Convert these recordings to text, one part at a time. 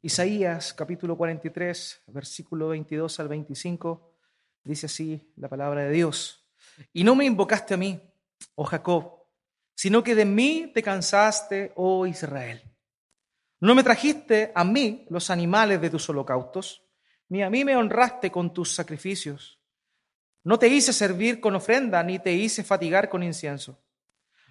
Isaías capítulo 43, versículo 22 al 25, dice así la palabra de Dios. Y no me invocaste a mí, oh Jacob, sino que de mí te cansaste, oh Israel. No me trajiste a mí los animales de tus holocaustos, ni a mí me honraste con tus sacrificios. No te hice servir con ofrenda, ni te hice fatigar con incienso.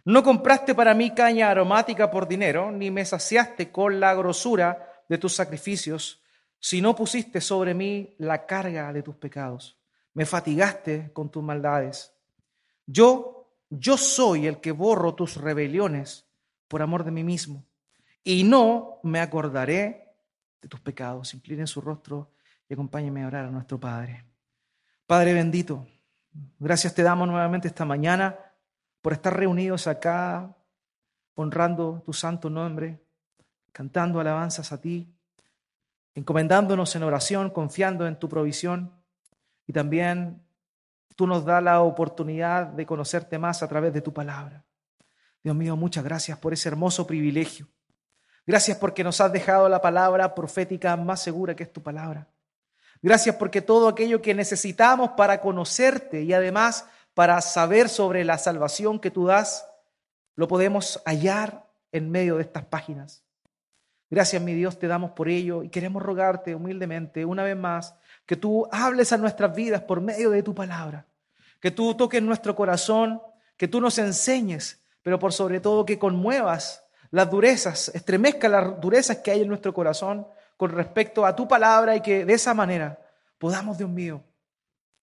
No compraste para mí caña aromática por dinero, ni me saciaste con la grosura de tus sacrificios, sino pusiste sobre mí la carga de tus pecados. Me fatigaste con tus maldades. Yo, yo soy el que borro tus rebeliones por amor de mí mismo, y no me acordaré de tus pecados. Inclinen su rostro y acompáñenme a orar a nuestro Padre. Padre bendito, gracias te damos nuevamente esta mañana por estar reunidos acá, honrando tu santo nombre, cantando alabanzas a ti, encomendándonos en oración, confiando en tu provisión y también tú nos das la oportunidad de conocerte más a través de tu palabra. Dios mío, muchas gracias por ese hermoso privilegio. Gracias porque nos has dejado la palabra profética más segura que es tu palabra. Gracias porque todo aquello que necesitamos para conocerte y además para saber sobre la salvación que tú das, lo podemos hallar en medio de estas páginas. Gracias, mi Dios, te damos por ello y queremos rogarte humildemente una vez más que tú hables a nuestras vidas por medio de tu palabra, que tú toques nuestro corazón, que tú nos enseñes, pero por sobre todo que conmuevas las durezas, estremezca las durezas que hay en nuestro corazón con respecto a tu palabra y que de esa manera podamos, Dios mío,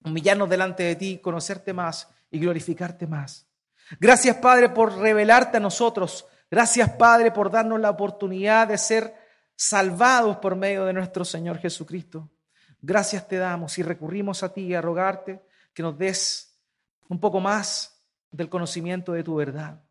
humillarnos delante de ti, conocerte más y glorificarte más. Gracias, Padre, por revelarte a nosotros. Gracias, Padre, por darnos la oportunidad de ser salvados por medio de nuestro Señor Jesucristo. Gracias te damos y recurrimos a ti a rogarte que nos des un poco más del conocimiento de tu verdad,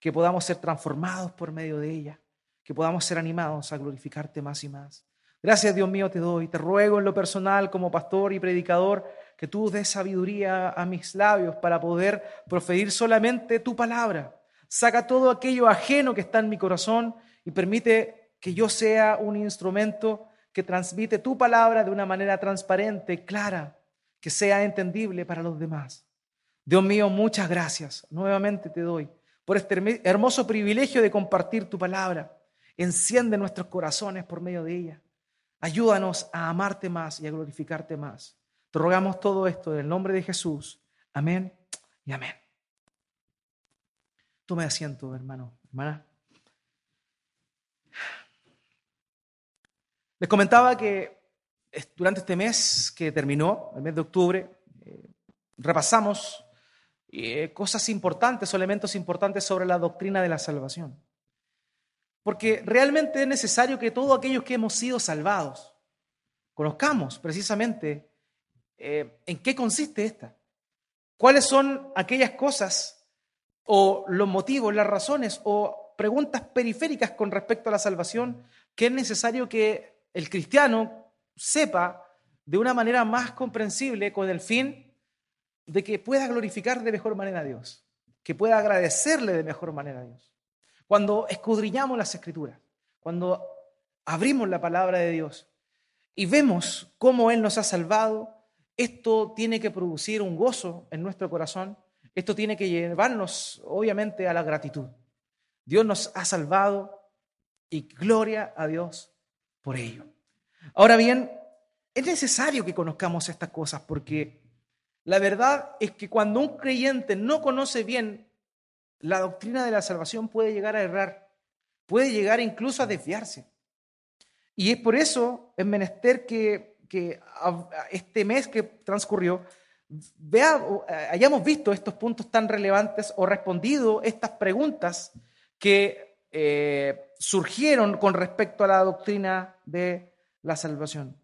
que podamos ser transformados por medio de ella, que podamos ser animados a glorificarte más y más. Gracias, Dios mío, te doy. Te ruego en lo personal como pastor y predicador que tú des sabiduría a mis labios para poder proferir solamente tu palabra. Saca todo aquello ajeno que está en mi corazón y permite que yo sea un instrumento que transmite tu palabra de una manera transparente, clara, que sea entendible para los demás. Dios mío, muchas gracias. Nuevamente te doy por este hermoso privilegio de compartir tu palabra. Enciende nuestros corazones por medio de ella. Ayúdanos a amarte más y a glorificarte más. Te rogamos todo esto en el nombre de Jesús. Amén y amén. Tome asiento, hermano, hermana. Les comentaba que durante este mes que terminó, el mes de octubre, eh, repasamos eh, cosas importantes o elementos importantes sobre la doctrina de la salvación. Porque realmente es necesario que todos aquellos que hemos sido salvados conozcamos precisamente eh, en qué consiste esta. ¿Cuáles son aquellas cosas o los motivos, las razones o preguntas periféricas con respecto a la salvación que es necesario que el cristiano sepa de una manera más comprensible con el fin de que pueda glorificar de mejor manera a Dios, que pueda agradecerle de mejor manera a Dios? Cuando escudriñamos las escrituras, cuando abrimos la palabra de Dios y vemos cómo Él nos ha salvado, esto tiene que producir un gozo en nuestro corazón, esto tiene que llevarnos obviamente a la gratitud. Dios nos ha salvado y gloria a Dios por ello. Ahora bien, es necesario que conozcamos estas cosas porque la verdad es que cuando un creyente no conoce bien la doctrina de la salvación puede llegar a errar, puede llegar incluso a desviarse. Y es por eso es menester que, que este mes que transcurrió vea, hayamos visto estos puntos tan relevantes o respondido estas preguntas que eh, surgieron con respecto a la doctrina de la salvación.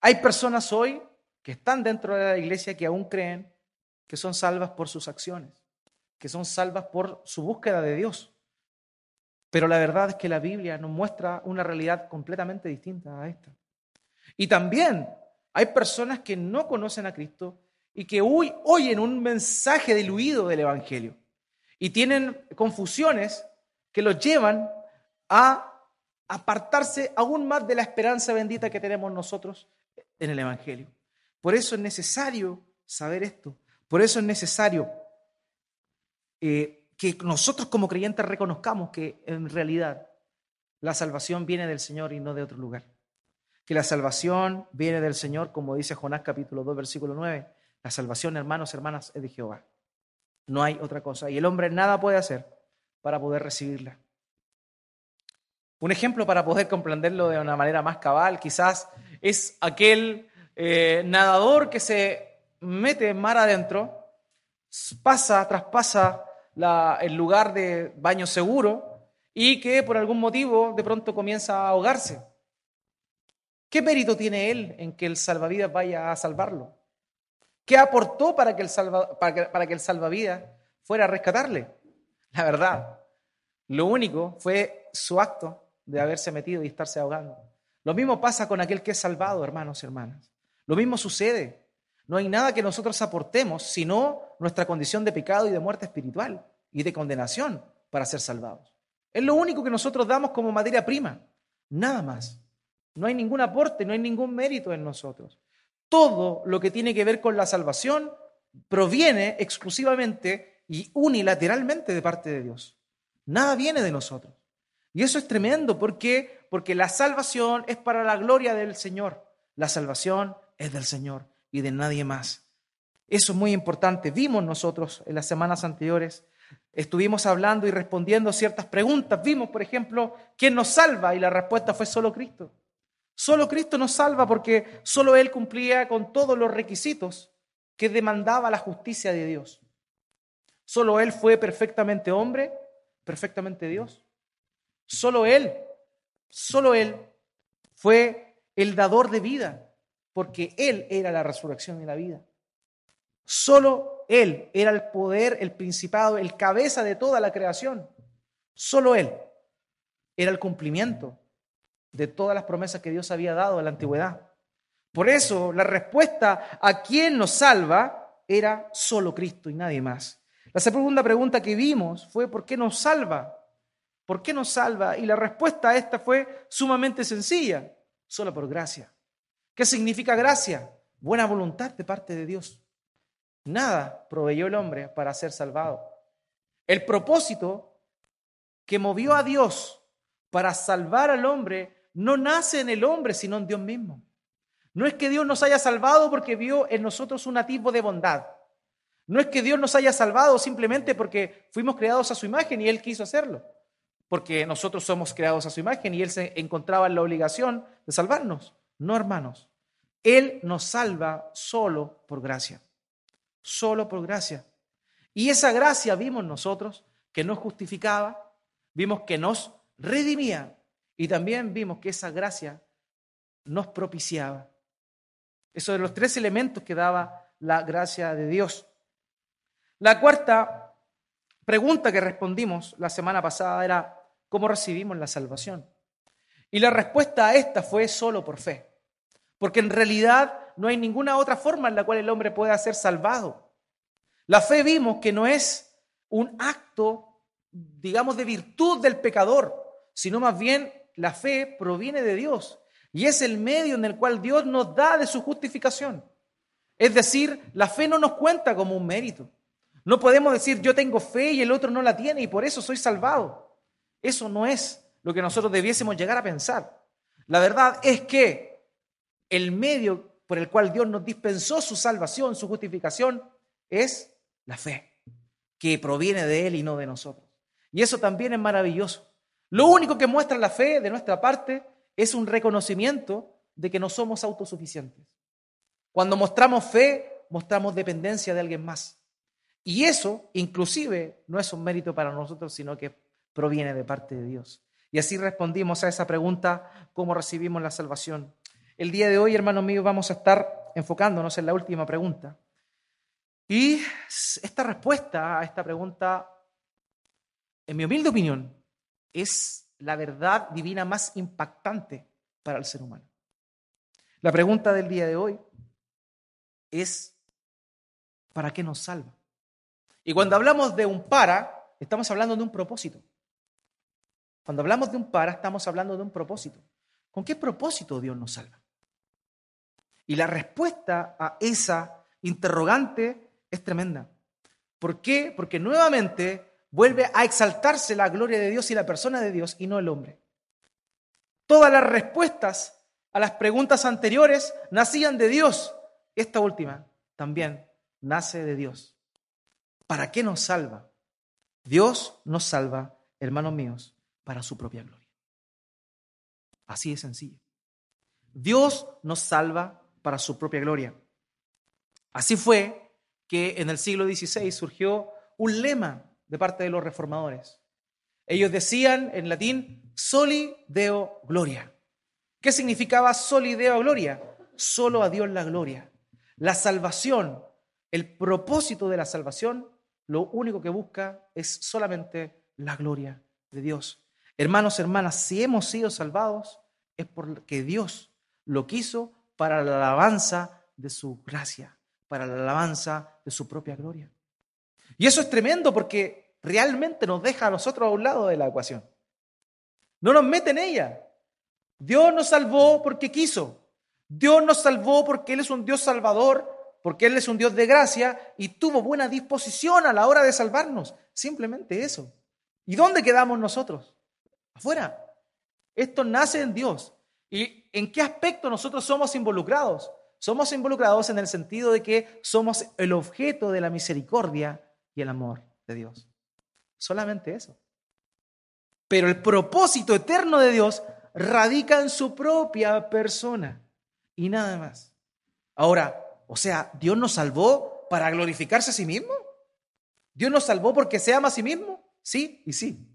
Hay personas hoy que están dentro de la iglesia que aún creen que son salvas por sus acciones, que son salvas por su búsqueda de Dios. Pero la verdad es que la Biblia nos muestra una realidad completamente distinta a esta. Y también hay personas que no conocen a Cristo y que hoy oyen un mensaje diluido del Evangelio y tienen confusiones que los llevan a apartarse aún más de la esperanza bendita que tenemos nosotros en el Evangelio. Por eso es necesario saber esto. Por eso es necesario eh, que nosotros como creyentes reconozcamos que en realidad la salvación viene del Señor y no de otro lugar. Que la salvación viene del Señor, como dice Jonás capítulo 2, versículo 9. La salvación, hermanos, hermanas, es de Jehová. No hay otra cosa. Y el hombre nada puede hacer para poder recibirla. Un ejemplo para poder comprenderlo de una manera más cabal, quizás es aquel eh, nadador que se mete mar adentro, pasa, traspasa el lugar de baño seguro y que por algún motivo de pronto comienza a ahogarse. ¿Qué mérito tiene él en que el salvavidas vaya a salvarlo? ¿Qué aportó para que el, para que el salvavidas fuera a rescatarle? La verdad, lo único fue su acto de haberse metido y estarse ahogando. Lo mismo pasa con aquel que es salvado, hermanos y hermanas. Lo mismo sucede. No hay nada que nosotros aportemos sino nuestra condición de pecado y de muerte espiritual y de condenación para ser salvados. Es lo único que nosotros damos como materia prima. Nada más. No hay ningún aporte, no hay ningún mérito en nosotros. Todo lo que tiene que ver con la salvación proviene exclusivamente y unilateralmente de parte de Dios. Nada viene de nosotros. Y eso es tremendo. ¿Por qué? Porque la salvación es para la gloria del Señor. La salvación es del Señor y de nadie más. Eso es muy importante. Vimos nosotros en las semanas anteriores, estuvimos hablando y respondiendo ciertas preguntas. Vimos, por ejemplo, ¿quién nos salva? Y la respuesta fue solo Cristo. Solo Cristo nos salva porque solo Él cumplía con todos los requisitos que demandaba la justicia de Dios. Solo Él fue perfectamente hombre, perfectamente Dios. Solo Él, solo Él fue el dador de vida, porque Él era la resurrección y la vida. Solo Él era el poder, el principado, el cabeza de toda la creación. Solo Él era el cumplimiento de todas las promesas que Dios había dado en la antigüedad. Por eso la respuesta a quién nos salva era solo Cristo y nadie más. La segunda pregunta que vimos fue ¿por qué nos salva? ¿Por qué nos salva? Y la respuesta a esta fue sumamente sencilla, solo por gracia. ¿Qué significa gracia? Buena voluntad de parte de Dios. Nada proveyó el hombre para ser salvado. El propósito que movió a Dios para salvar al hombre no nace en el hombre, sino en Dios mismo. No es que Dios nos haya salvado porque vio en nosotros un atisbo de bondad. No es que Dios nos haya salvado simplemente porque fuimos creados a su imagen y Él quiso hacerlo porque nosotros somos creados a su imagen y Él se encontraba en la obligación de salvarnos. No, hermanos. Él nos salva solo por gracia. Solo por gracia. Y esa gracia vimos nosotros que nos justificaba, vimos que nos redimía y también vimos que esa gracia nos propiciaba. Esos son los tres elementos que daba la gracia de Dios. La cuarta pregunta que respondimos la semana pasada era, ¿Cómo recibimos la salvación? Y la respuesta a esta fue solo por fe. Porque en realidad no hay ninguna otra forma en la cual el hombre pueda ser salvado. La fe vimos que no es un acto, digamos, de virtud del pecador, sino más bien la fe proviene de Dios y es el medio en el cual Dios nos da de su justificación. Es decir, la fe no nos cuenta como un mérito. No podemos decir yo tengo fe y el otro no la tiene y por eso soy salvado. Eso no es lo que nosotros debiésemos llegar a pensar. La verdad es que el medio por el cual Dios nos dispensó su salvación, su justificación, es la fe, que proviene de Él y no de nosotros. Y eso también es maravilloso. Lo único que muestra la fe de nuestra parte es un reconocimiento de que no somos autosuficientes. Cuando mostramos fe, mostramos dependencia de alguien más. Y eso, inclusive, no es un mérito para nosotros, sino que proviene de parte de Dios. Y así respondimos a esa pregunta, ¿cómo recibimos la salvación? El día de hoy, hermanos míos, vamos a estar enfocándonos en la última pregunta. Y esta respuesta a esta pregunta, en mi humilde opinión, es la verdad divina más impactante para el ser humano. La pregunta del día de hoy es, ¿para qué nos salva? Y cuando hablamos de un para, estamos hablando de un propósito. Cuando hablamos de un para, estamos hablando de un propósito. ¿Con qué propósito Dios nos salva? Y la respuesta a esa interrogante es tremenda. ¿Por qué? Porque nuevamente vuelve a exaltarse la gloria de Dios y la persona de Dios y no el hombre. Todas las respuestas a las preguntas anteriores nacían de Dios. Esta última también nace de Dios. ¿Para qué nos salva? Dios nos salva, hermanos míos, para su propia gloria. Así de sencillo. Dios nos salva para su propia gloria. Así fue que en el siglo XVI surgió un lema de parte de los reformadores. Ellos decían en latín, soli deo gloria. ¿Qué significaba soli deo gloria? Solo a Dios la gloria. La salvación, el propósito de la salvación, lo único que busca es solamente la gloria de Dios. Hermanos, hermanas, si hemos sido salvados es porque Dios lo quiso para la alabanza de su gracia, para la alabanza de su propia gloria. Y eso es tremendo porque realmente nos deja a nosotros a un lado de la ecuación. No nos mete en ella. Dios nos salvó porque quiso. Dios nos salvó porque Él es un Dios salvador, porque Él es un Dios de gracia y tuvo buena disposición a la hora de salvarnos. Simplemente eso. ¿Y dónde quedamos nosotros? Afuera. Esto nace en Dios. ¿Y en qué aspecto nosotros somos involucrados? Somos involucrados en el sentido de que somos el objeto de la misericordia y el amor de Dios. Solamente eso. Pero el propósito eterno de Dios radica en su propia persona y nada más. Ahora, o sea, ¿Dios nos salvó para glorificarse a sí mismo? ¿Dios nos salvó porque se ama a sí mismo? Sí y sí.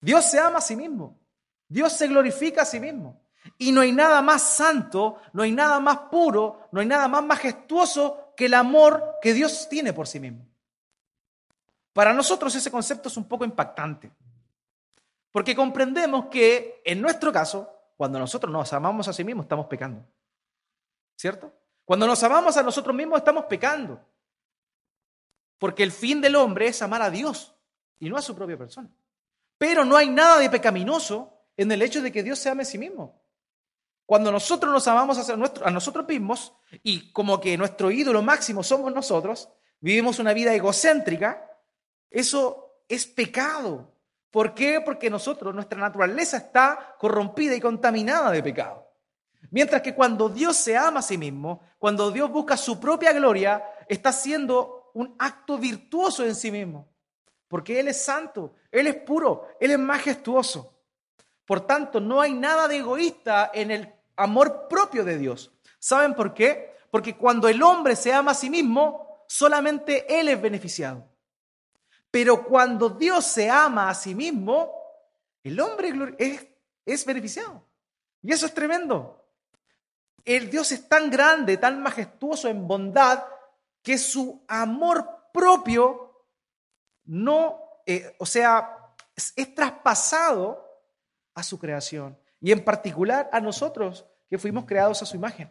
Dios se ama a sí mismo. Dios se glorifica a sí mismo. Y no hay nada más santo, no hay nada más puro, no hay nada más majestuoso que el amor que Dios tiene por sí mismo. Para nosotros ese concepto es un poco impactante, porque comprendemos que en nuestro caso, cuando nosotros nos amamos a sí mismos, estamos pecando. ¿Cierto? Cuando nos amamos a nosotros mismos, estamos pecando. Porque el fin del hombre es amar a Dios y no a su propia persona. Pero no hay nada de pecaminoso en el hecho de que Dios se ame a sí mismo. Cuando nosotros nos amamos a, nosotros mismos y como que nuestro ídolo máximo somos nosotros, vivimos una vida egocéntrica, eso es pecado. ¿Por qué? Porque nosotros, nuestra naturaleza está corrompida y contaminada de pecado. Mientras que cuando Dios se ama a sí mismo, cuando Dios busca su propia gloria, está haciendo un acto virtuoso en sí mismo. Porque Él es santo, Él es puro, Él es majestuoso. Por tanto, no hay nada de egoísta en el amor propio de Dios. ¿Saben por qué? Porque cuando el hombre se ama a sí mismo, solamente Él es beneficiado. Pero cuando Dios se ama a sí mismo, el hombre es, es beneficiado. Y eso es tremendo. El Dios es tan grande, tan majestuoso en bondad, que su amor propio no, eh, o sea, es traspasado a su creación y en particular a nosotros que fuimos creados a su imagen.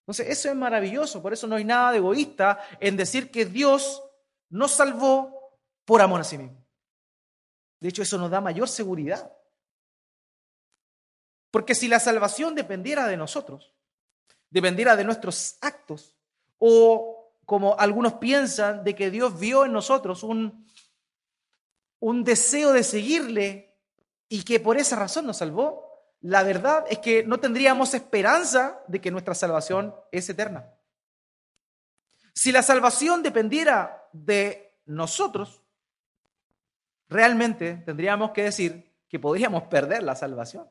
Entonces, eso es maravilloso, por eso no hay nada de egoísta en decir que Dios nos salvó por amor a sí mismo. De hecho, eso nos da mayor seguridad. Porque si la salvación dependiera de nosotros, dependiera de nuestros actos, o como algunos piensan, de que Dios vio en nosotros un, un deseo de seguirle y que por esa razón nos salvó, la verdad es que no tendríamos esperanza de que nuestra salvación es eterna. Si la salvación dependiera de nosotros, realmente tendríamos que decir que podríamos perder la salvación.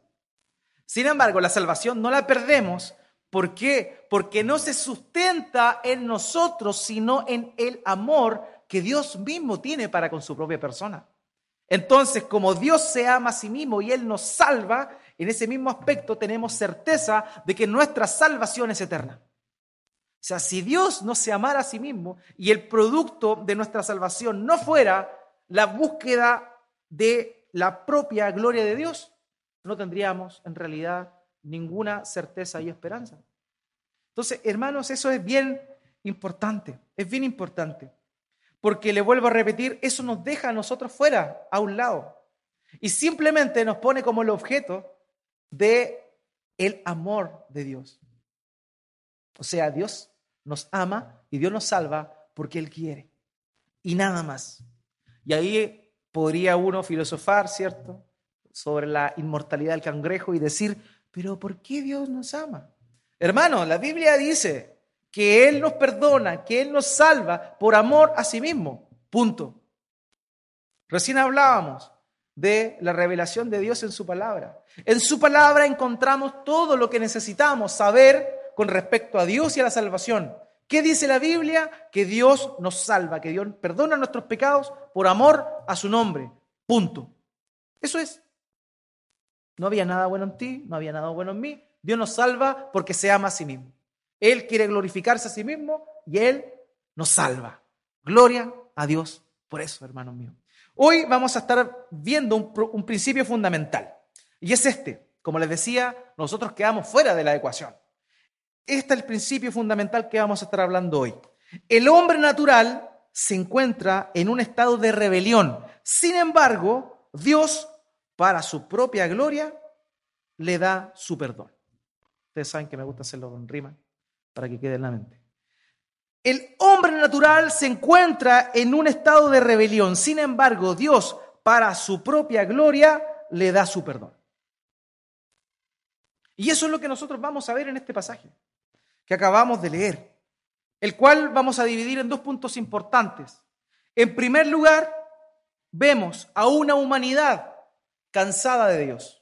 Sin embargo, la salvación no la perdemos. ¿Por qué? Porque no se sustenta en nosotros, sino en el amor que Dios mismo tiene para con su propia persona. Entonces, como Dios se ama a sí mismo y Él nos salva, en ese mismo aspecto tenemos certeza de que nuestra salvación es eterna. O sea, si Dios no se amara a sí mismo y el producto de nuestra salvación no fuera la búsqueda de la propia gloria de Dios, no tendríamos en realidad ninguna certeza y esperanza. Entonces, hermanos, eso es bien importante, es bien importante. Porque le vuelvo a repetir, eso nos deja a nosotros fuera, a un lado. Y simplemente nos pone como el objeto de el amor de Dios. O sea, Dios nos ama y Dios nos salva porque Él quiere. Y nada más. Y ahí podría uno filosofar, ¿cierto? Sobre la inmortalidad del cangrejo y decir, pero ¿por qué Dios nos ama? Hermano, la Biblia dice que Él nos perdona, que Él nos salva por amor a sí mismo. Punto. Recién hablábamos de la revelación de Dios en su palabra. En su palabra encontramos todo lo que necesitamos saber con respecto a Dios y a la salvación. ¿Qué dice la Biblia? Que Dios nos salva, que Dios perdona nuestros pecados por amor a su nombre. Punto. Eso es. No había nada bueno en ti, no había nada bueno en mí. Dios nos salva porque se ama a sí mismo. Él quiere glorificarse a sí mismo y Él nos salva. Gloria a Dios por eso, hermanos míos. Hoy vamos a estar viendo un, un principio fundamental y es este. Como les decía, nosotros quedamos fuera de la ecuación. Este es el principio fundamental que vamos a estar hablando hoy. El hombre natural se encuentra en un estado de rebelión. Sin embargo, Dios, para su propia gloria, le da su perdón. Ustedes saben que me gusta hacerlo con rima para que quede en la mente. El hombre natural se encuentra en un estado de rebelión. Sin embargo, Dios, para su propia gloria, le da su perdón. Y eso es lo que nosotros vamos a ver en este pasaje que acabamos de leer, el cual vamos a dividir en dos puntos importantes. En primer lugar, vemos a una humanidad cansada de Dios.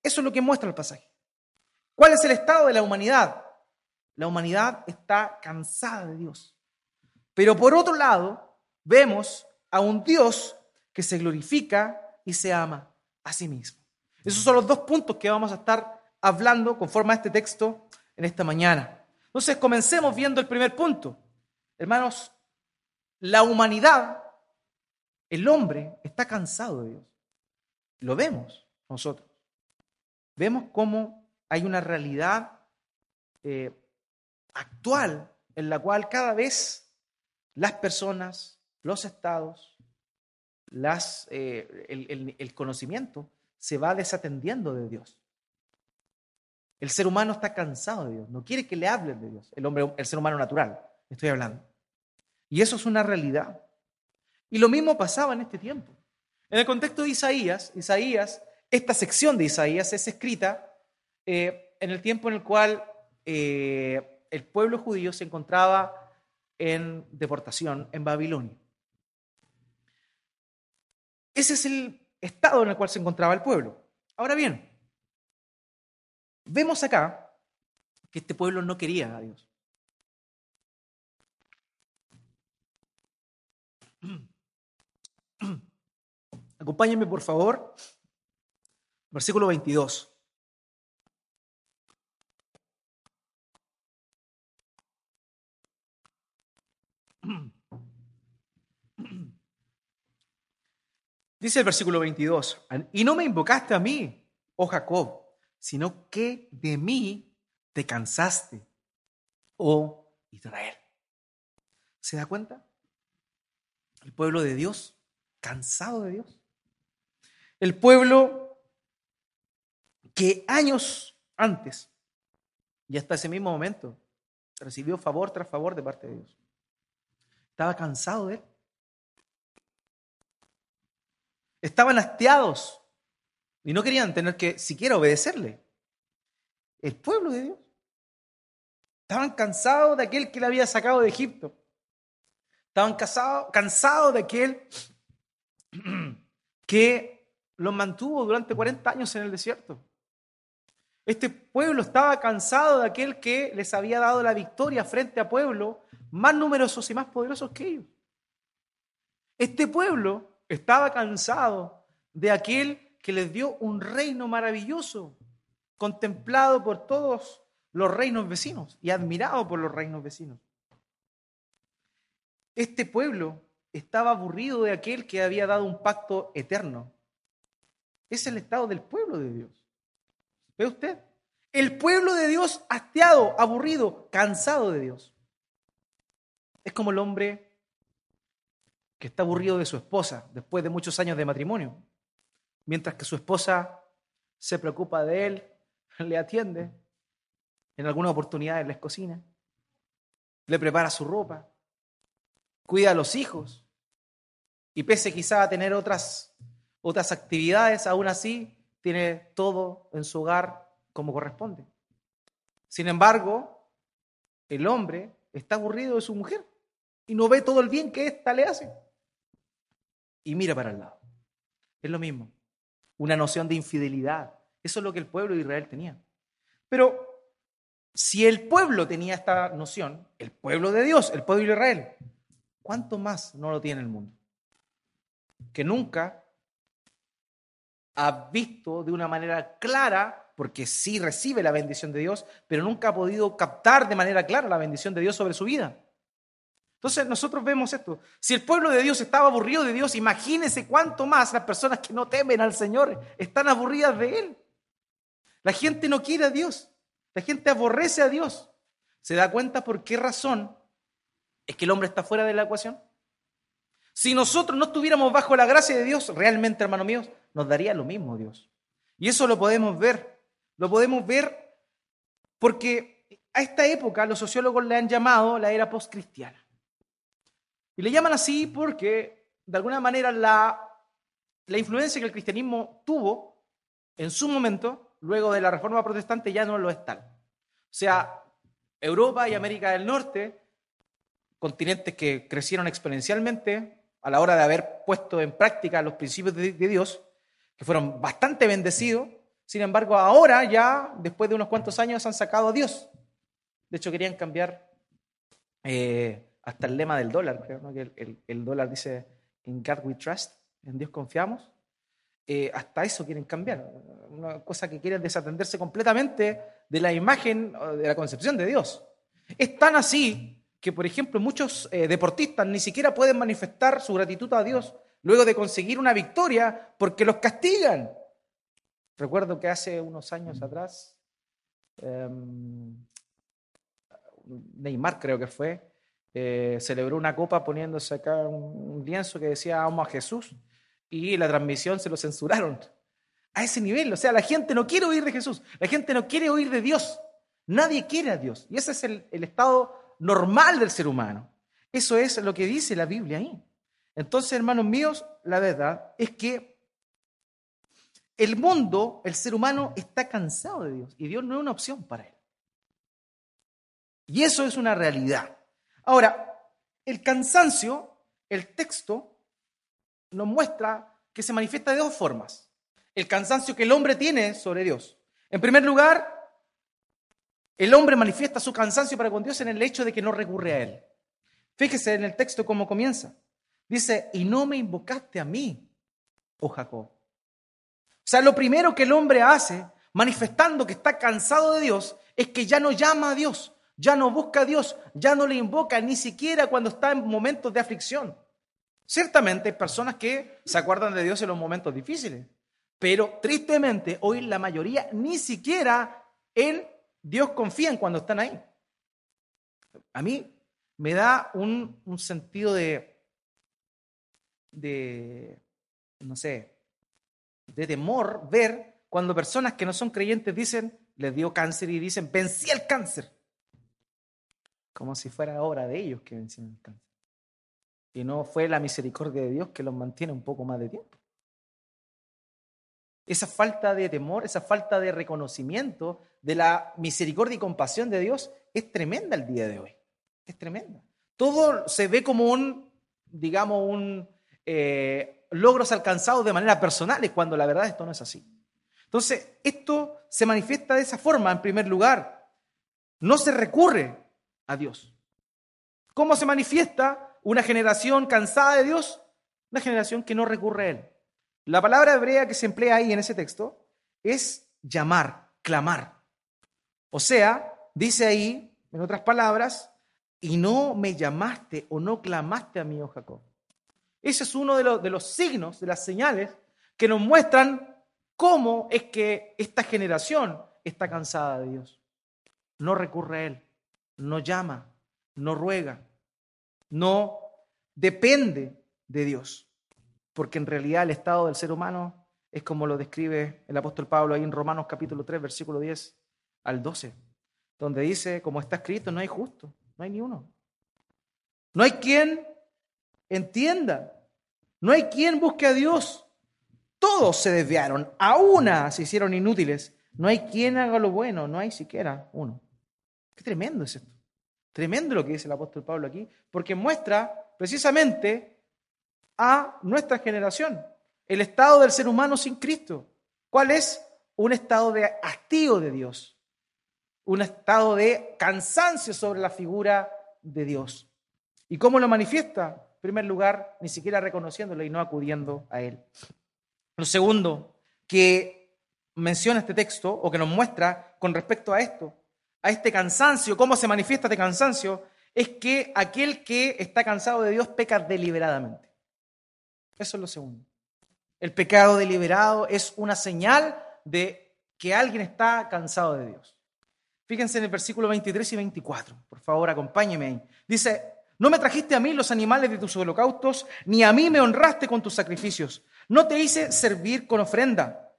Eso es lo que muestra el pasaje. ¿Cuál es el estado de la humanidad? La humanidad está cansada de Dios. Pero por otro lado, vemos a un Dios que se glorifica y se ama a sí mismo. Esos son los dos puntos que vamos a estar hablando conforme a este texto en esta mañana. Entonces, comencemos viendo el primer punto. Hermanos, la humanidad, el hombre, está cansado de Dios. Lo vemos nosotros. Vemos cómo hay una realidad eh, actual en la cual cada vez las personas, los estados, las, eh, el conocimiento se va desatendiendo de Dios. El ser humano está cansado de Dios, no quiere que le hablen de Dios, el hombre, el ser humano natural, estoy hablando. Y eso es una realidad. Y lo mismo pasaba en este tiempo. En el contexto de Isaías, Isaías, esta sección de Isaías es escrita eh, en el tiempo en el cual eh, el pueblo judío se encontraba en deportación en Babilonia. Ese es el estado en el cual se encontraba el pueblo. Ahora bien, Vemos acá que este pueblo no quería a Dios. Acompáñenme, por favor, versículo 22. Dice el versículo 22, y no me invocaste a mí, oh Jacob, sino que de mí te cansaste, oh Israel. ¿Se da cuenta? El pueblo de Dios, cansado de Dios. El pueblo que años antes, y hasta ese mismo momento, recibió favor tras favor de parte de Dios. Estaba cansado de él. Estaban hastiados y no querían tener que siquiera obedecerle. El pueblo de Dios. Estaban cansados de aquel que le había sacado de Egipto. Estaban cansados de aquel que los mantuvo durante 40 años en el desierto. Este pueblo estaba cansado de aquel que les había dado la victoria frente a pueblos más numerosos y más poderosos que ellos. Este pueblo estaba cansado de aquel que les dio un reino maravilloso, contemplado por todos los reinos vecinos y admirado por los reinos vecinos. Este pueblo estaba aburrido de aquel que había dado un pacto eterno. Es el estado del pueblo de Dios. ¿Ve usted? El pueblo de Dios hastiado, aburrido, cansado de Dios. Es como el hombre que está aburrido de su esposa después de muchos años de matrimonio, mientras que su esposa se preocupa de él, le atiende, en algunas oportunidades les cocina, le prepara su ropa, cuida a los hijos, y pese quizá a tener otras, otras actividades, aún así tiene todo en su hogar como corresponde. Sin embargo, el hombre está aburrido de su mujer y no ve todo el bien que ésta le hace. Y mira para el lado. Es lo mismo. Una noción de infidelidad. Eso es lo que el pueblo de Israel tenía. Pero si el pueblo tenía esta noción, el pueblo de Dios, el pueblo de Israel, ¿cuánto más no lo tiene el mundo? Que nunca ha visto de una manera clara porque sí recibe la bendición de Dios, pero nunca ha podido captar de manera clara la bendición de Dios sobre su vida. Entonces nosotros vemos esto. Si el pueblo de Dios estaba aburrido de Dios, imagínense cuánto más las personas que no temen al Señor están aburridas de Él. La gente no quiere a Dios. La gente aborrece a Dios. ¿Se da cuenta por qué razón es que el hombre está fuera de la ecuación? Si nosotros no estuviéramos bajo la gracia de Dios, realmente, hermanos míos, nos daría lo mismo Dios. Y eso lo podemos ver lo podemos ver porque a esta época los sociólogos le han llamado la era postcristiana. Y le llaman así porque, de alguna manera, la, la influencia que el cristianismo tuvo en su momento, luego de la reforma protestante, ya no lo es tal. O sea, Europa y América del Norte, continentes que crecieron exponencialmente a la hora de haber puesto en práctica los principios de, Dios, que fueron bastante bendecidos, sin embargo, ahora ya, después de unos cuantos años, han sacado a Dios. De hecho, querían cambiar eh, hasta el lema del dólar, creo, que el, dólar dice, in God we trust, en Dios confiamos. Eh, hasta eso quieren cambiar, una cosa que quieren desatenderse completamente de la imagen, de la concepción de Dios. Es tan así que, por ejemplo, muchos eh, deportistas ni siquiera pueden manifestar su gratitud a Dios luego de conseguir una victoria porque los castigan. Recuerdo que hace unos años atrás, em, Neymar creo que fue, eh, celebró una copa poniéndose acá un, lienzo que decía amo a Jesús y la transmisión se lo censuraron. A ese nivel, o sea, la gente no quiere oír de Jesús, la gente no quiere oír de Dios, nadie quiere a Dios. Y ese es el, el estado normal del ser humano. Eso es lo que dice la Biblia ahí. Entonces, hermanos míos, la verdad es que el mundo, el ser humano, está cansado de Dios y Dios no es una opción para él. Y eso es una realidad. Ahora, el cansancio, el texto, nos muestra que se manifiesta de dos formas. El cansancio que el hombre tiene sobre Dios. En primer lugar, el hombre manifiesta su cansancio para con Dios en el hecho de que no recurre a Él. Fíjese en el texto cómo comienza. Dice, y no me invocaste a mí, oh Jacob. O sea, lo primero que el hombre hace, manifestando que está cansado de Dios, es que ya no llama a Dios, ya no busca a Dios, ya no le invoca, ni siquiera cuando está en momentos de aflicción. Ciertamente hay personas que se acuerdan de Dios en los momentos difíciles, pero tristemente hoy la mayoría ni siquiera en Dios confían cuando están ahí. A mí me da un, sentido de, de, no sé, de temor ver cuando personas que no son creyentes dicen, les dio cáncer y dicen, vencí el cáncer. Como si fuera obra de ellos que vencieron el cáncer. Y no fue la misericordia de Dios que los mantiene un poco más de tiempo. Esa falta de temor, esa falta de reconocimiento de la misericordia y compasión de Dios es tremenda el día de hoy. Es tremenda. Todo se ve como un, digamos, un, eh, logros alcanzados de manera personal, cuando la verdad esto no es así. Entonces, esto se manifiesta de esa forma, en primer lugar. No se recurre a Dios. ¿Cómo se manifiesta una generación cansada de Dios? Una generación que no recurre a Él. La palabra hebrea que se emplea ahí en ese texto es llamar, clamar. O sea, dice ahí, en otras palabras, y no me llamaste o no clamaste a mí, oh Jacob. Ese es uno de los, de los signos, de las señales que nos muestran cómo es que esta generación está cansada de Dios. No recurre a Él, no llama, no ruega, no depende de Dios. Porque en realidad el estado del ser humano es como lo describe el apóstol Pablo ahí en Romanos capítulo 3, versículo 10 al 12, donde dice, como está escrito, no hay justo, no hay ni uno. No hay quien entienda, no hay quien busque a Dios. Todos se desviaron, a una se hicieron inútiles. No hay quien haga lo bueno, no hay siquiera uno. Qué tremendo es esto. Tremendo lo que dice el apóstol Pablo aquí, porque muestra precisamente a nuestra generación el estado del ser humano sin Cristo. ¿Cuál es? Un estado de hastío de Dios, un estado de cansancio sobre la figura de Dios. ¿Y cómo lo manifiesta? En primer lugar, ni siquiera reconociéndolo y no acudiendo a Él. Lo segundo que menciona este texto o que nos muestra con respecto a esto, a este cansancio, cómo se manifiesta este cansancio, es que aquel que está cansado de Dios peca deliberadamente. Eso es lo segundo. El pecado deliberado es una señal de que alguien está cansado de Dios. Fíjense en el versículo 23 y 24. Por favor, acompáñeme ahí. Dice, no me trajiste a mí los animales de tus holocaustos, ni a mí me honraste con tus sacrificios. No te hice servir con ofrenda,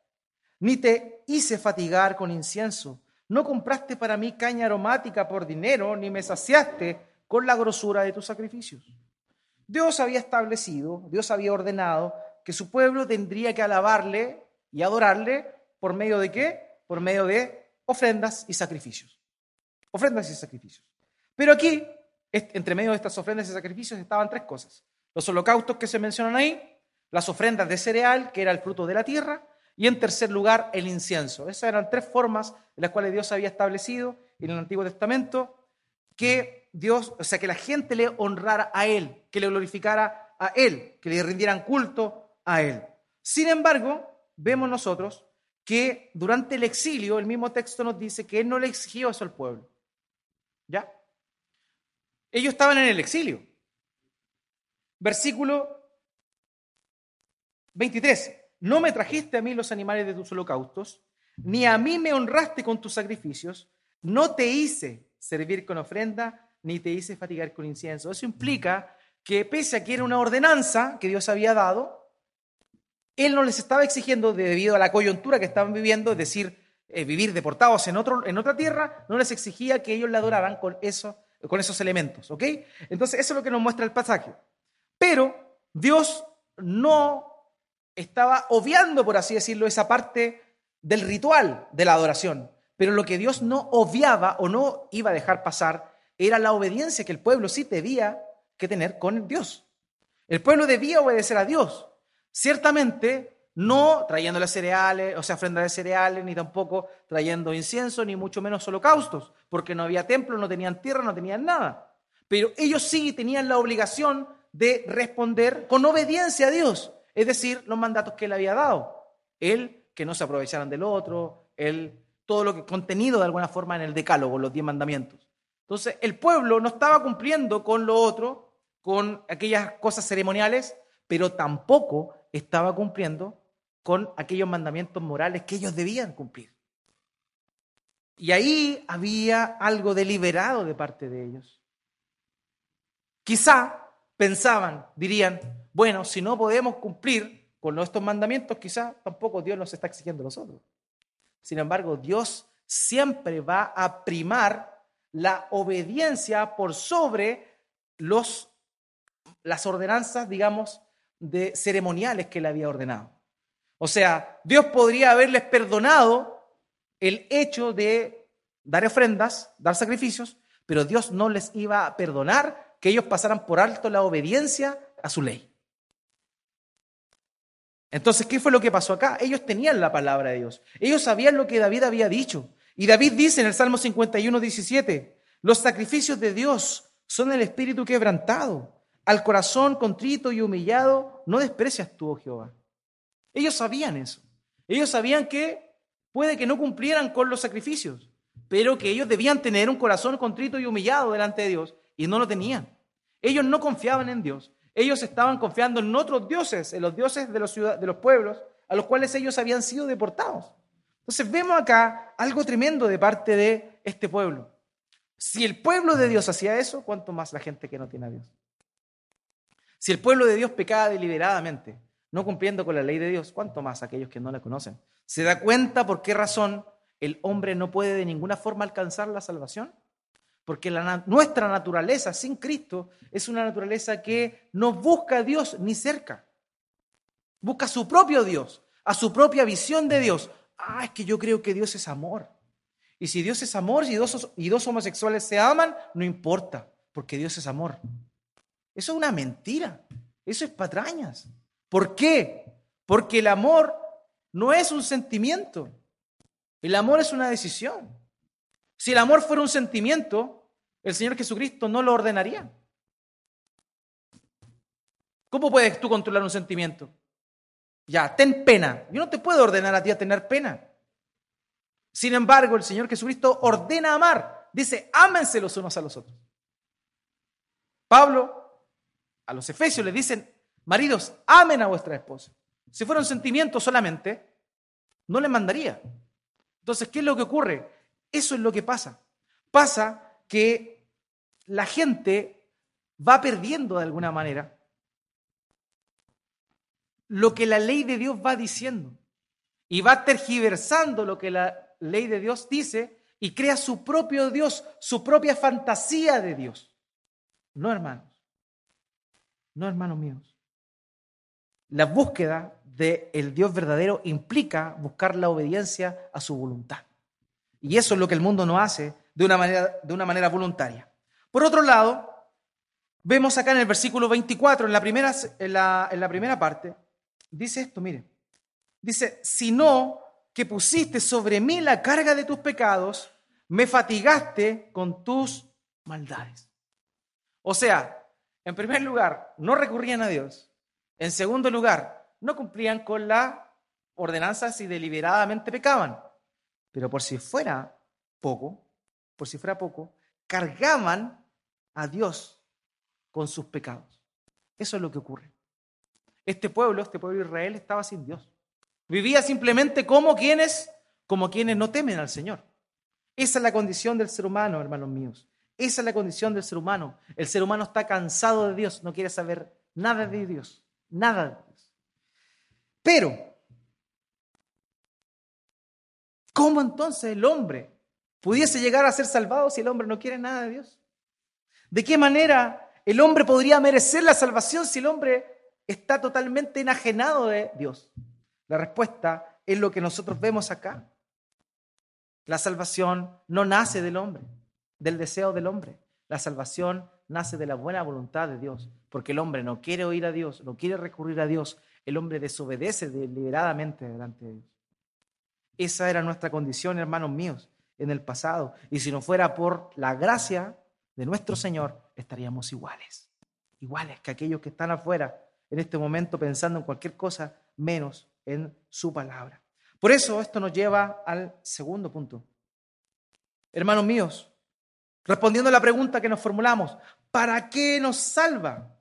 ni te hice fatigar con incienso. No compraste para mí caña aromática por dinero, ni me saciaste con la grosura de tus sacrificios. Dios había establecido, Dios había ordenado que su pueblo tendría que alabarle y adorarle por medio de qué? Por medio de ofrendas y sacrificios. Ofrendas y sacrificios. Pero aquí, entre medio de estas ofrendas y sacrificios, estaban tres cosas. Los holocaustos que se mencionan ahí, las ofrendas de cereal, que era el fruto de la tierra, y en tercer lugar, el incienso. Esas eran tres formas en las cuales Dios había establecido en el Antiguo Testamento que Dios, o sea, que la gente le honrara a Él, que le glorificara a Él, que le rindieran culto a Él. Sin embargo, vemos nosotros que durante el exilio, el mismo texto nos dice que Él no le exigió eso al pueblo. ¿Ya? Ellos estaban en el exilio. Versículo 23 no me trajiste a mí los animales de tus holocaustos, ni a mí me honraste con tus sacrificios, no te hice servir con ofrenda, ni te hice fatigar con incienso. Eso implica que pese a que era una ordenanza que Dios había dado, Él no les estaba exigiendo debido a la coyuntura que estaban viviendo, es decir, eh, vivir deportados en, otro, en otra tierra, no les exigía que ellos la adoraran con, eso, con esos elementos. ¿ok? Entonces, eso es lo que nos muestra el pasaje. Pero Dios no estaba obviando, por así decirlo, esa parte del ritual de la adoración. Pero lo que Dios no obviaba o no iba a dejar pasar era la obediencia que el pueblo sí debía que tener con Dios. El pueblo debía obedecer a Dios. Ciertamente no trayéndole cereales, o sea, ofrendas de cereales, ni tampoco trayendo incienso, ni mucho menos holocaustos, porque no había templo, no tenían tierra, no tenían nada. Pero ellos sí tenían la obligación de responder con obediencia a Dios es decir, los mandatos que él había dado. Él, que no se aprovecharan del otro, él, todo lo que contenido de alguna forma en el decálogo, los diez mandamientos. Entonces, el pueblo no estaba cumpliendo con lo otro, con aquellas cosas ceremoniales, pero tampoco estaba cumpliendo con aquellos mandamientos morales que ellos debían cumplir. Y ahí había algo deliberado de parte de ellos. Quizá pensaban, dirían, bueno, si no podemos cumplir con estos mandamientos, quizás tampoco Dios nos está exigiendo a nosotros. Sin embargo, Dios siempre va a primar la obediencia por sobre los, las ordenanzas, digamos, de ceremoniales que él había ordenado. O sea, Dios podría haberles perdonado el hecho de dar ofrendas, dar sacrificios, pero Dios no les iba a perdonar que ellos pasaran por alto la obediencia a su ley. Entonces, ¿qué fue lo que pasó acá? Ellos tenían la palabra de Dios. Ellos sabían lo que David había dicho. Y David dice en el Salmo 51, 17, los sacrificios de Dios son el espíritu quebrantado. Al corazón contrito y humillado no desprecias tú, oh Jehová. Ellos sabían eso. Ellos sabían que puede que no cumplieran con los sacrificios, pero que ellos debían tener un corazón contrito y humillado delante de Dios, y no lo tenían. Ellos no confiaban en Dios. Ellos estaban confiando en otros dioses, en los dioses de los, de los pueblos a los cuales ellos habían sido deportados. Entonces vemos acá algo tremendo de parte de este pueblo. Si el pueblo de Dios hacía eso, ¿cuánto más la gente que no tiene a Dios? Si el pueblo de Dios pecaba deliberadamente, no cumpliendo con la ley de Dios, ¿cuánto más aquellos que no la conocen? ¿Se da cuenta por qué razón el hombre no puede de ninguna forma alcanzar la salvación? Porque nuestra naturaleza sin Cristo es una naturaleza que no busca a Dios ni cerca. Busca a su propio Dios, a su propia visión de Dios. Ah, es que yo creo que Dios es amor. Y si Dios es amor y dos homosexuales se aman, no importa, porque Dios es amor. Eso es una mentira. Eso es patrañas. ¿Por qué? Porque el amor no es un sentimiento. El amor es una decisión. Si el amor fuera un sentimiento, el Señor Jesucristo no lo ordenaría. ¿Cómo puedes tú controlar un sentimiento? Ya, ten pena. Yo no te puedo ordenar a ti a tener pena. Sin embargo, el Señor Jesucristo ordena amar. Dice, ámense los unos a los otros. Pablo, a los efesios le dicen, maridos, amen a vuestra esposa. Si fuera un sentimiento solamente, no le mandaría. Entonces, ¿qué es lo que ocurre? Eso es lo que pasa. Pasa que la gente va perdiendo de alguna manera lo que la ley de Dios va diciendo y va tergiversando lo que la ley de Dios dice y crea su propio Dios, su propia fantasía de Dios. No, hermanos. No, hermanos míos. La búsqueda del Dios verdadero implica buscar la obediencia a su voluntad. Y eso es lo que el mundo no hace de una manera, de una manera voluntaria. Por otro lado, vemos acá en el versículo 24, en la primera, en la, en la primera parte, dice esto, mire. Dice, si no que pusiste sobre mí la carga de tus pecados, me fatigaste con tus maldades. O sea, en primer lugar, no recurrían a Dios. En segundo lugar, no cumplían con las ordenanzas y deliberadamente pecaban. Pero por si fuera poco, por si fuera poco, cargaban a Dios con sus pecados. Eso es lo que ocurre. Este pueblo, este pueblo de Israel, estaba sin Dios. Vivía simplemente como quienes, como quienes no temen al Señor. Esa es la condición del ser humano, hermanos míos. Esa es la condición del ser humano. El ser humano está cansado de Dios, no quiere saber nada de Dios, nada de Dios. Pero, ¿cómo entonces el hombre pudiese llegar a ser salvado si el hombre no quiere nada de Dios? ¿De qué manera el hombre podría merecer la salvación si el hombre está totalmente enajenado de Dios? La respuesta es lo que nosotros vemos acá. La salvación no nace del hombre, del deseo del hombre. La salvación nace de la buena voluntad de Dios, porque el hombre no quiere oír a Dios, no quiere recurrir a Dios, el hombre desobedece deliberadamente delante de Dios. Esa era nuestra condición, hermanos míos, en el pasado. Y si no fuera por la gracia de nuestro Señor, estaríamos iguales. Iguales que aquellos que están afuera en este momento pensando en cualquier cosa menos en su palabra. Por eso esto nos lleva al segundo punto. Hermanos míos, respondiendo a la pregunta que nos formulamos, ¿para qué nos salva?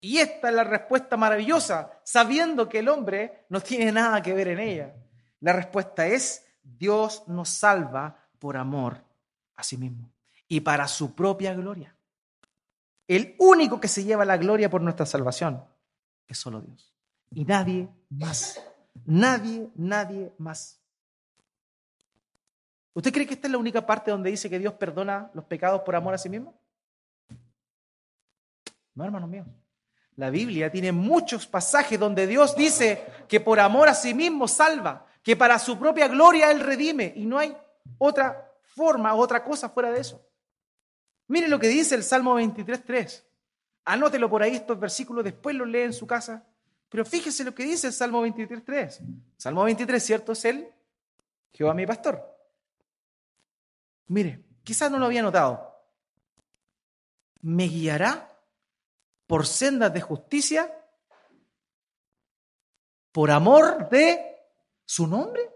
Y esta es la respuesta maravillosa, sabiendo que el hombre no tiene nada que ver en ella. La respuesta es, Dios nos salva por amor a sí mismo y para su propia gloria. El único que se lleva la gloria por nuestra salvación es solo Dios y nadie más. Nadie, nadie más. ¿Usted cree que esta es la única parte donde dice que Dios perdona los pecados por amor a sí mismo? No, hermanos míos. La Biblia tiene muchos pasajes donde Dios dice que por amor a sí mismo salva, que para su propia gloria Él redime y no hay otra forma, otra cosa fuera de eso. Mire lo que dice el Salmo 23.3. Anótelo por ahí estos versículos, después los lee en su casa. Pero fíjese lo que dice el Salmo 23.3. Salmo 23, ¿cierto? Es el Jehová mi pastor. Mire, quizás no lo había notado. Me guiará por sendas de justicia, por amor de su nombre.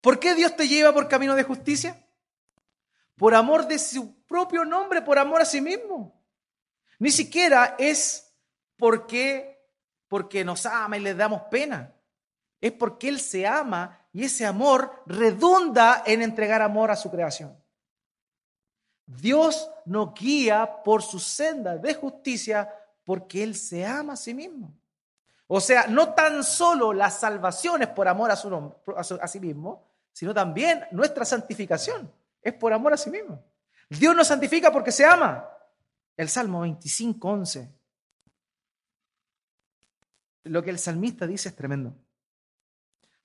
¿Por qué Dios te lleva por camino de justicia? Por amor de su propio nombre, por amor a sí mismo. Ni siquiera es porque, porque nos ama y le damos pena. Es porque Él se ama y ese amor redunda en entregar amor a su creación. Dios nos guía por su senda de justicia porque Él se ama a sí mismo. O sea, no tan solo la salvación es por amor a, su, a sí mismo, sino también nuestra santificación es por amor a sí mismo. Dios nos santifica porque se ama. El Salmo 25, 11. Lo que el salmista dice es tremendo.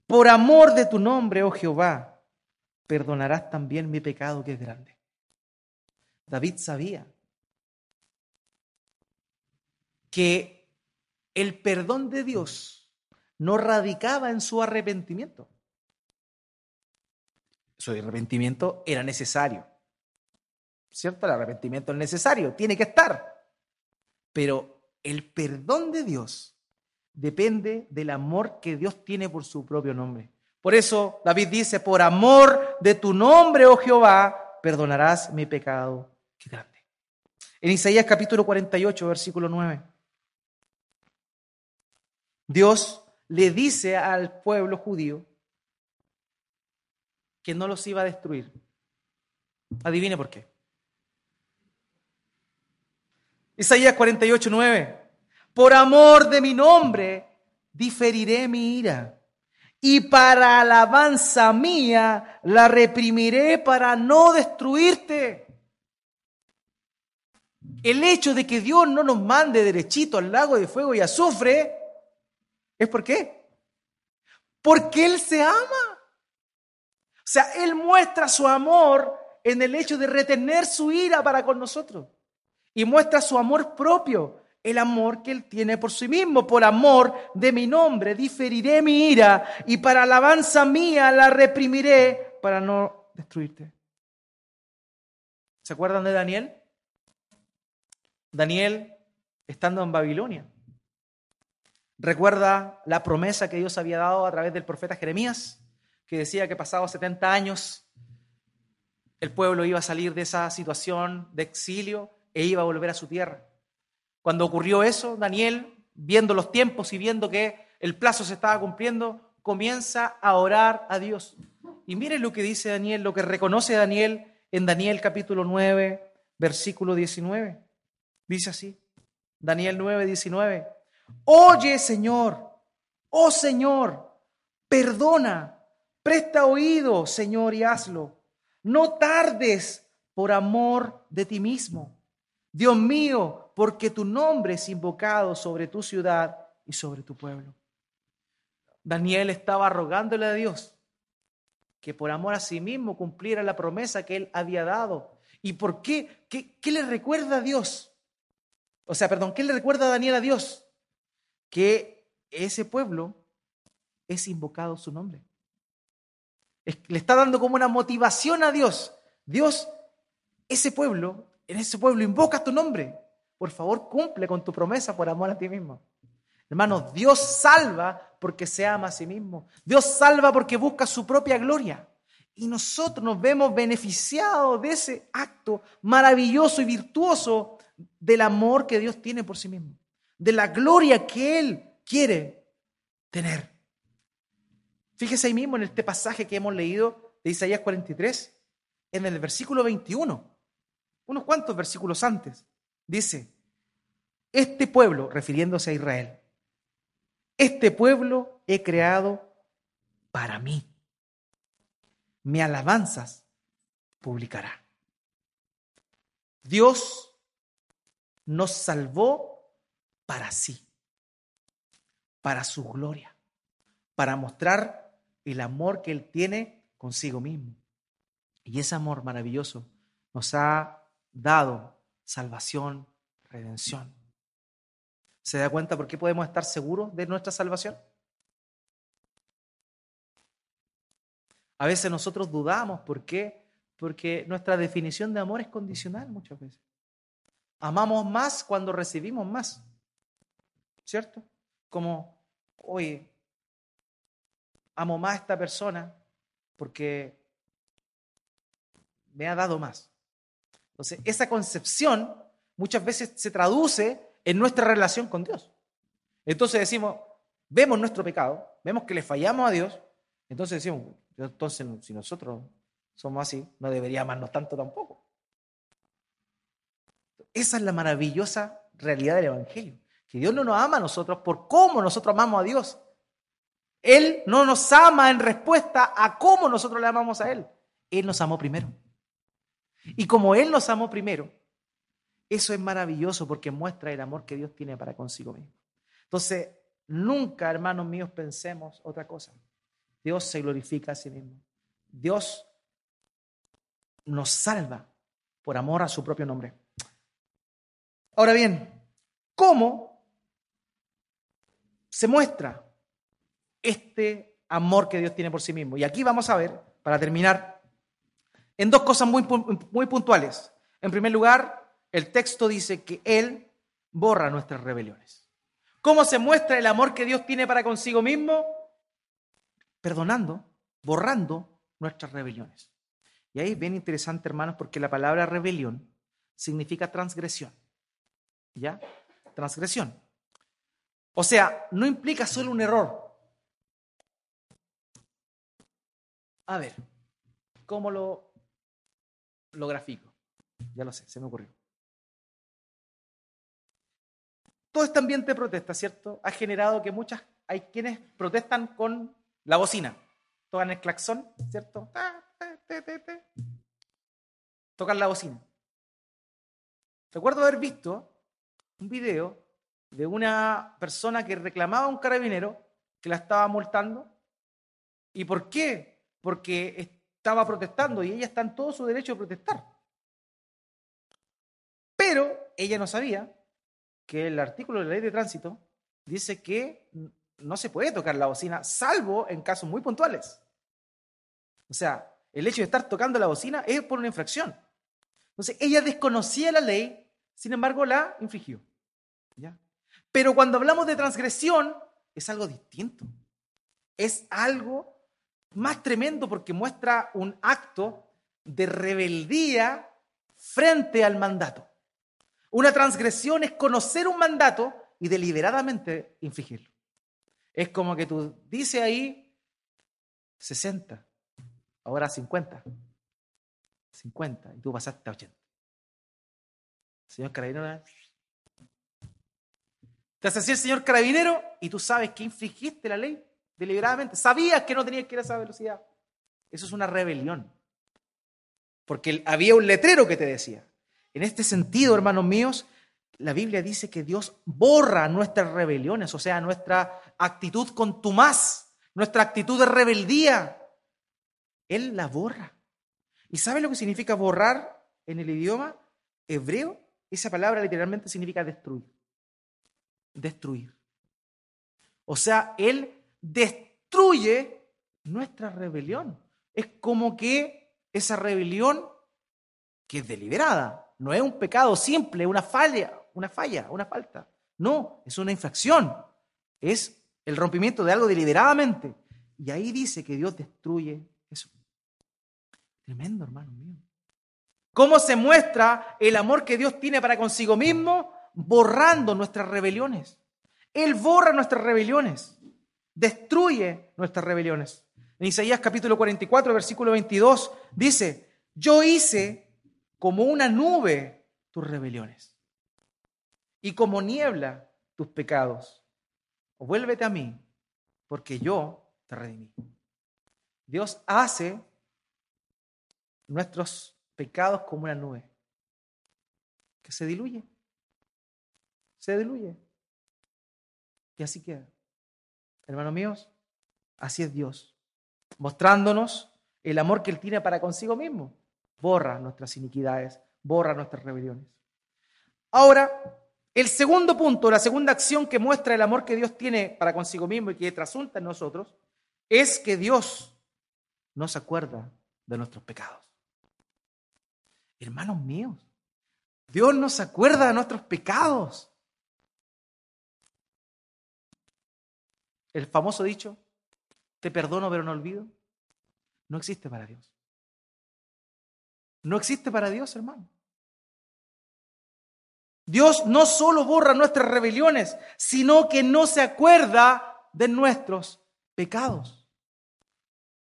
Por amor de tu nombre, oh Jehová, perdonarás también mi pecado que es grande. David sabía que el perdón de Dios no radicaba en su arrepentimiento. Su arrepentimiento era necesario. ¿Cierto? El arrepentimiento es necesario, tiene que estar. Pero el perdón de Dios depende del amor que Dios tiene por su propio nombre. Por eso David dice, por amor de tu nombre, oh Jehová, perdonarás mi pecado. Qué grande. En Isaías capítulo 48, versículo 9. Dios le dice al pueblo judío que no los iba a destruir. Adivine por qué. Isaías 48, 9. Por amor de mi nombre, diferiré mi ira. Y para alabanza mía, la reprimiré para no destruirte. El hecho de que Dios no nos mande derechito al lago de fuego y azufre, ¿es por qué? Porque Él se ama. O sea, Él muestra su amor en el hecho de retener su ira para con nosotros. Y muestra su amor propio el amor que Él tiene por sí mismo. Por amor de mi nombre diferiré mi ira y para alabanza mía la reprimiré para no destruirte. ¿Se acuerdan de Daniel? Daniel estando en Babilonia. Recuerda la promesa que Dios había dado a través del profeta Jeremías, que decía que pasados 70 años el pueblo iba a salir de esa situación de exilio e iba a volver a su tierra. Cuando ocurrió eso, Daniel, viendo los tiempos y viendo que el plazo se estaba cumpliendo, comienza a orar a Dios. Y miren lo que dice Daniel, lo que reconoce Daniel en Daniel capítulo 9, versículo 19. Dice así, Daniel 9, 19. Oye Señor, oh Señor, perdona, presta oído, Señor, y hazlo. No tardes por amor de ti mismo. Dios mío, porque tu nombre es invocado sobre tu ciudad y sobre tu pueblo. Daniel estaba rogándole a Dios que por amor a sí mismo cumpliera la promesa que él había dado. ¿Y por qué? ¿Qué, qué le recuerda a Dios? O sea, perdón, ¿qué le recuerda a Daniel a Dios? Que ese pueblo es invocado su nombre. le está dando como una motivación a Dios. Dios, ese pueblo, en ese pueblo invoca tu nombre. Por favor, cumple con tu promesa por amor a ti mismo. Hermanos, Dios salva porque se ama a sí mismo. Dios salva porque busca su propia gloria. Y nosotros nos vemos beneficiados de ese acto maravilloso y virtuoso del amor que Dios tiene por sí mismo, de la gloria que Él quiere tener. Fíjese ahí mismo en este pasaje que hemos leído de Isaías 43, en el versículo 21, unos cuantos versículos antes. Dice, este pueblo, refiriéndose a Israel, este pueblo he creado para mí. Mi alabanzas publicará. Dios nos salvó para sí, para su gloria, para mostrar el amor que Él tiene consigo mismo. Y ese amor maravilloso nos ha dado salvación, redención. ¿Se da cuenta por qué podemos estar seguros de nuestra salvación? A veces nosotros dudamos, ¿por qué? Porque nuestra definición de amor es condicional muchas veces. amamos más cuando recibimos más. ¿Cierto? Como, oye, amo más a esta persona porque me ha dado más. Entonces, esa concepción muchas veces se traduce en nuestra relación con Dios. Entonces decimos, vemos nuestro pecado, vemos que le fallamos a Dios, entonces decimos, entonces si nosotros somos así, no debería amarnos tanto tampoco. Esa es la maravillosa realidad del Evangelio, que Dios no nos ama a nosotros por cómo nosotros amamos a Dios. Él no nos ama en respuesta a cómo nosotros le amamos a Él. Él nos amó primero. Y como Él nos amó primero, eso es maravilloso porque muestra el amor que Dios tiene para consigo mismo. Entonces, nunca, hermanos míos, pensemos otra cosa. Dios se glorifica a sí mismo. Dios nos salva por amor a su propio nombre. Ahora bien, ¿cómo se muestra este amor que Dios tiene por sí mismo? Y aquí vamos a ver, para terminar, en dos cosas muy, muy puntuales. En primer lugar, el texto dice que Él borra nuestras rebeliones. ¿Cómo se muestra el amor que Dios tiene para consigo mismo? Perdonando, borrando nuestras rebeliones. Y ahí es bien interesante, hermanos, porque la palabra rebelión significa transgresión. ¿Ya? Transgresión. O sea, no implica solo un error. A ver, ¿cómo lo, lo grafico? Ya lo sé, se me ocurrió. Todo este ambiente de protesta, ¿cierto? Ha generado que muchas, hay quienes protestan con la bocina. Tocan el claxón, ¿cierto? Tocan la bocina. Recuerdo haber visto un video de una persona que reclamaba a un carabinero que la estaba multando. ¿Y por qué? Porque estaba protestando y ella está en todo su derecho de protestar. Pero ella no sabía que el artículo de la ley de tránsito dice que no se puede tocar la bocina, salvo en casos muy puntuales. O sea, el hecho de estar tocando la bocina es por una infracción. Entonces, ella desconocía la ley, sin embargo, la infringió. ¿Ya? Pero cuando hablamos de transgresión, es algo distinto. Es algo más tremendo porque muestra un acto de rebeldía frente al mandato. Una transgresión es conocer un mandato y deliberadamente infringirlo. Es como que tú dices ahí 60, ahora 50. 50, y tú pasaste a 80. Señor carabinero, te así el señor carabinero y tú sabes que infringiste la ley deliberadamente. Sabías que no tenías que ir a esa velocidad. Eso es una rebelión. Porque había un letrero que te decía. En este sentido, hermanos míos, la Biblia dice que Dios borra nuestras rebeliones, o sea, nuestra actitud contumaz, nuestra actitud de rebeldía. Él la borra. ¿Y sabe lo que significa borrar en el idioma hebreo? Esa palabra literalmente significa destruir. Destruir. O sea, Él destruye nuestra rebelión. Es como que esa rebelión, que es deliberada, no es un pecado simple, una falla, una falla, una falta. No, es una infracción. Es el rompimiento de algo deliberadamente. Y ahí dice que Dios destruye eso. Tremendo, hermano mío. ¿Cómo se muestra el amor que Dios tiene para consigo mismo? Borrando nuestras rebeliones. Él borra nuestras rebeliones. Destruye nuestras rebeliones. En Isaías capítulo 44, versículo 22, dice, yo hice como una nube tus rebeliones y como niebla tus pecados. O vuélvete a mí, porque yo te redimí. Dios hace nuestros pecados como una nube que se diluye. Se diluye. Y así queda. Hermanos míos, así es Dios, mostrándonos el amor que Él tiene para consigo mismo. Borra nuestras iniquidades, borra nuestras rebeliones. Ahora, el segundo punto, la segunda acción que muestra el amor que Dios tiene para consigo mismo y que trasunta en nosotros, es que Dios no se acuerda de nuestros pecados. Hermanos míos, Dios no se acuerda de nuestros pecados. El famoso dicho, te perdono pero no olvido, no existe para Dios. No existe para Dios, hermano. Dios no solo borra nuestras rebeliones, sino que no se acuerda de nuestros pecados.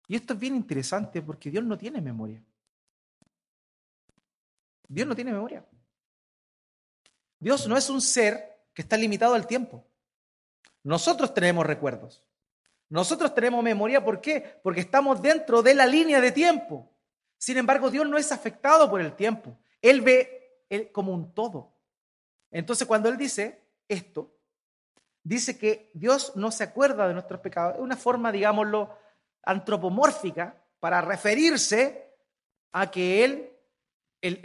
Y esto es bien interesante porque Dios no tiene memoria. Dios no tiene memoria. Dios no es un ser que está limitado al tiempo. Nosotros tenemos recuerdos. Nosotros tenemos memoria, ¿por qué? Porque estamos dentro de la línea de tiempo. Sin embargo, Dios no es afectado por el tiempo. Él ve como un todo. Entonces, cuando Él dice esto, dice que Dios no se acuerda de nuestros pecados. Es una forma, digámoslo, antropomórfica para referirse a que Él,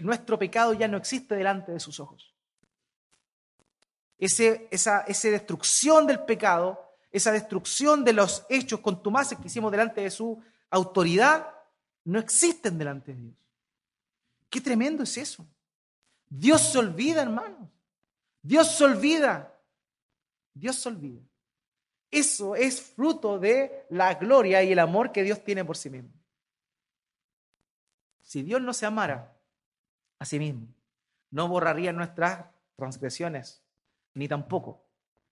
nuestro pecado ya no existe delante de sus ojos. Ese, esa, esa destrucción del pecado, esa destrucción de los hechos contumaces que hicimos delante de su autoridad, no existen delante de Dios. Qué tremendo es eso. Dios se olvida, hermanos. Dios se olvida. Dios se olvida. Eso es fruto de la gloria y el amor que Dios tiene por sí mismo. Si Dios no se amara a sí mismo, no borraría nuestras transgresiones, ni tampoco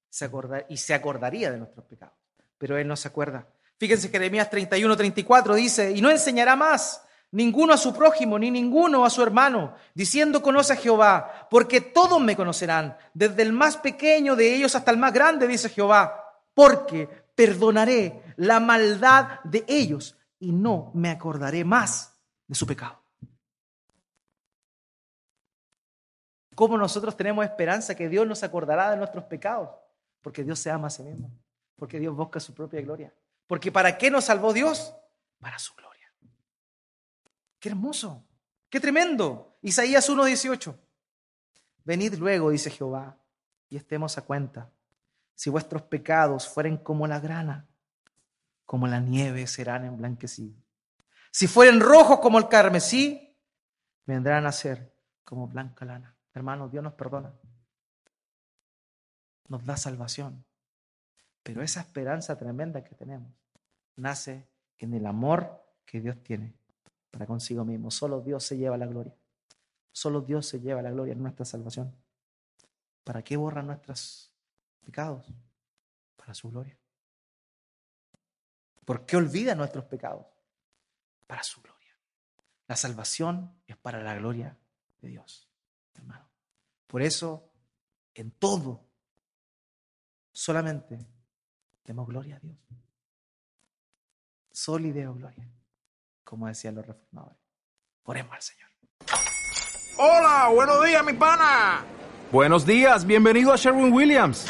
se acordaría, y se acordaría de nuestros pecados. Pero Él no se acuerda. Fíjense Jeremías 31, 34 dice, y no enseñará más ninguno a su prójimo, ni ninguno a su hermano, diciendo conoce a Jehová, porque todos me conocerán, desde el más pequeño de ellos hasta el más grande, dice Jehová, porque perdonaré la maldad de ellos y no me acordaré más de su pecado. ¿Cómo nosotros tenemos esperanza que Dios nos acordará de nuestros pecados? Porque Dios se ama a sí mismo, porque Dios busca su propia gloria. Porque ¿para qué nos salvó Dios? Para su gloria. Qué hermoso, qué tremendo. Isaías 1:18. Venid luego, dice Jehová, y estemos a cuenta. Si vuestros pecados fueren como la grana, como la nieve serán emblanquecidos. Si fueren rojos como el carmesí, vendrán a ser como blanca lana. Hermanos, Dios nos perdona. Nos da salvación. Pero esa esperanza tremenda que tenemos nace en el amor que Dios tiene para consigo mismo. Solo Dios se lleva la gloria. Solo Dios se lleva la gloria en nuestra salvación. ¿Para qué borra nuestros pecados? Para su gloria. ¿Por qué olvida nuestros pecados? Para su gloria. La salvación es para la gloria de Dios, hermano. Por eso, en todo, solamente demos gloria a Dios. Sol y deo gloria como decían los reformadores. Oremos al Señor. Hola, buenos días, mi pana. Buenos días, bienvenido a Sherwin Williams.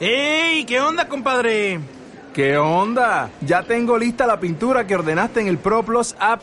¡Ey! ¿Qué onda, compadre? ¿Qué onda? Ya tengo lista la pintura que ordenaste en el ProPlus app.